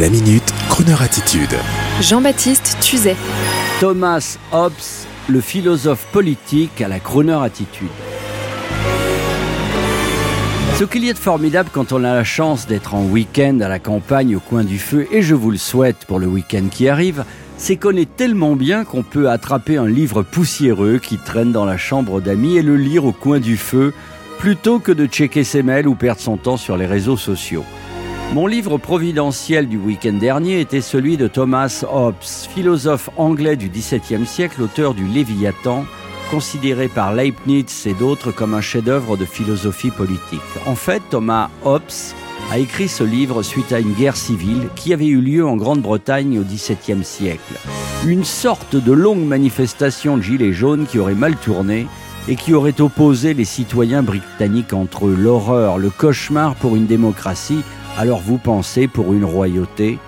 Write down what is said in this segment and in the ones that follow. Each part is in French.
La minute, Kroneur attitude. Jean-Baptiste Tuzet. Thomas Hobbes, le philosophe politique à la Kroneur attitude. Ce qu'il y a de formidable quand on a la chance d'être en week-end à la campagne au coin du feu, et je vous le souhaite pour le week-end qui arrive, c'est qu'on est tellement bien qu'on peut attraper un livre poussiéreux qui traîne dans la chambre d'amis et le lire au coin du feu, plutôt que de checker ses mails ou perdre son temps sur les réseaux sociaux. Mon livre providentiel du week-end dernier était celui de Thomas Hobbes, philosophe anglais du XVIIe siècle, auteur du Léviathan, considéré par Leibniz et d'autres comme un chef-d'œuvre de philosophie politique. En fait, Thomas Hobbes a écrit ce livre suite à une guerre civile qui avait eu lieu en Grande-Bretagne au XVIIe siècle. Une sorte de longue manifestation de gilets jaunes qui aurait mal tourné et qui aurait opposé les citoyens britanniques entre eux. L'horreur, le cauchemar pour une démocratie alors vous pensez pour une royauté?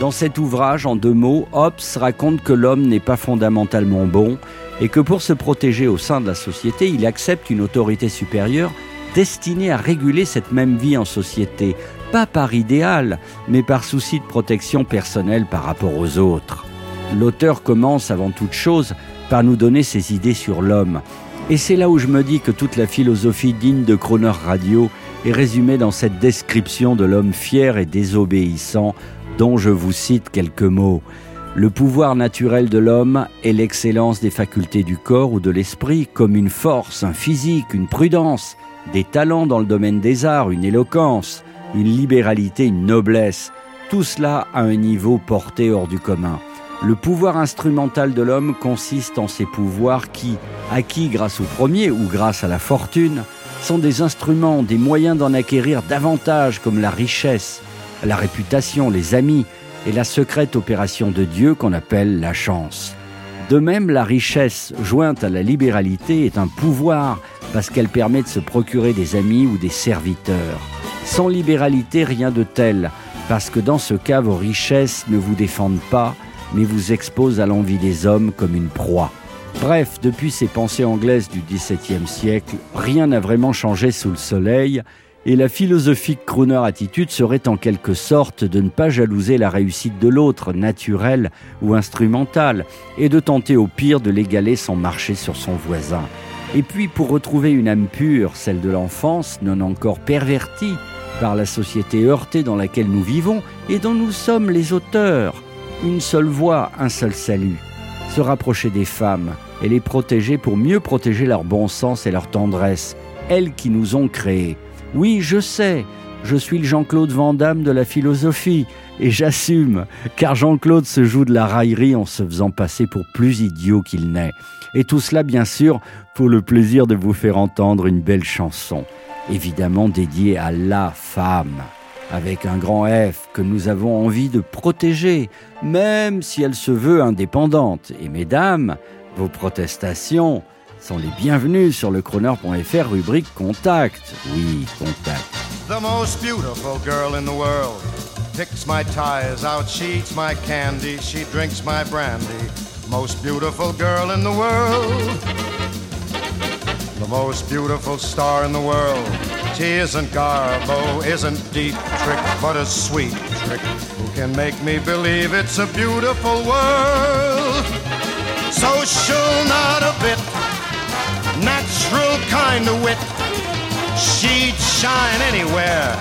Dans cet ouvrage, en deux mots, Hobbes raconte que l'homme n'est pas fondamentalement bon et que pour se protéger au sein de la société, il accepte une autorité supérieure destinée à réguler cette même vie en société, pas par idéal, mais par souci de protection personnelle par rapport aux autres. L'auteur commence avant toute chose par nous donner ses idées sur l'homme. Et c'est là où je me dis que toute la philosophie digne de Croner Radio est résumé dans cette description de l'homme fier et désobéissant dont je vous cite quelques mots. Le pouvoir naturel de l'homme est l'excellence des facultés du corps ou de l'esprit, comme une force, un physique, une prudence, des talents dans le domaine des arts, une éloquence, une libéralité, une noblesse, tout cela à un niveau porté hors du commun. Le pouvoir instrumental de l'homme consiste en ces pouvoirs qui, acquis grâce au premier ou grâce à la fortune, sont des instruments, des moyens d'en acquérir davantage comme la richesse, la réputation, les amis et la secrète opération de Dieu qu'on appelle la chance. De même, la richesse jointe à la libéralité est un pouvoir parce qu'elle permet de se procurer des amis ou des serviteurs. Sans libéralité, rien de tel, parce que dans ce cas, vos richesses ne vous défendent pas, mais vous exposent à l'envie des hommes comme une proie. Bref, depuis ces pensées anglaises du XVIIe siècle, rien n'a vraiment changé sous le soleil, et la philosophique crooner attitude serait en quelque sorte de ne pas jalouser la réussite de l'autre, naturelle ou instrumentale, et de tenter au pire de l'égaler sans marcher sur son voisin. Et puis pour retrouver une âme pure, celle de l'enfance, non encore pervertie par la société heurtée dans laquelle nous vivons et dont nous sommes les auteurs, une seule voix, un seul salut se rapprocher des femmes et les protéger pour mieux protéger leur bon sens et leur tendresse, elles qui nous ont créés. Oui, je sais, je suis le Jean-Claude Van Damme de la philosophie, et j'assume, car Jean-Claude se joue de la raillerie en se faisant passer pour plus idiot qu'il n'est. Et tout cela, bien sûr, pour le plaisir de vous faire entendre une belle chanson, évidemment dédiée à la femme avec un grand F que nous avons envie de protéger, même si elle se veut indépendante. Et mesdames, vos protestations sont les bienvenues sur le chroneur.fr rubrique Contact. Oui, Contact. The most beautiful girl in the world picks my ties out, she eats my candy, she drinks my brandy. Most beautiful girl in the world. The most beautiful star in the world. She isn't Garbo, isn't deep trick, but a sweet trick who can make me believe it's a beautiful world. Social, not a bit, natural kind of wit. She'd shine anywhere,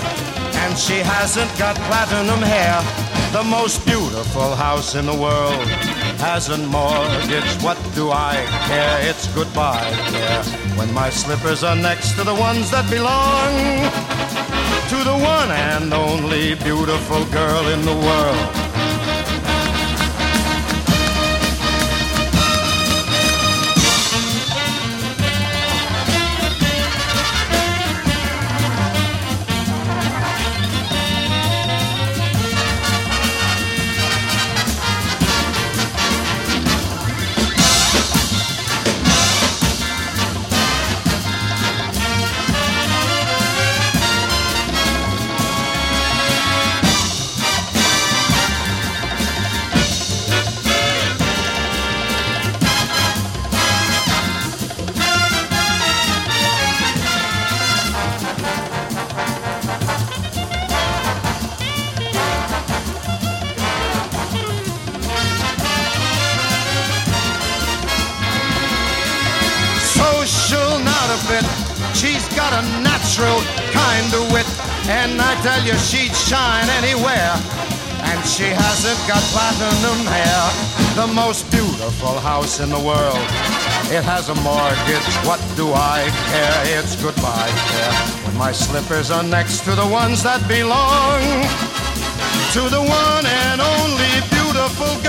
and she hasn't got platinum hair. The most beautiful house in the world has a mortgage. What do I care? It's goodbye care. When my slippers are next to the ones that belong to the one and only beautiful girl in the world. She's got a natural kind of wit, and I tell you she'd shine anywhere. And she hasn't got platinum hair. The most beautiful house in the world. It has a mortgage, what do I care? It's goodbye care. When my slippers are next to the ones that belong to the one and only beautiful girl,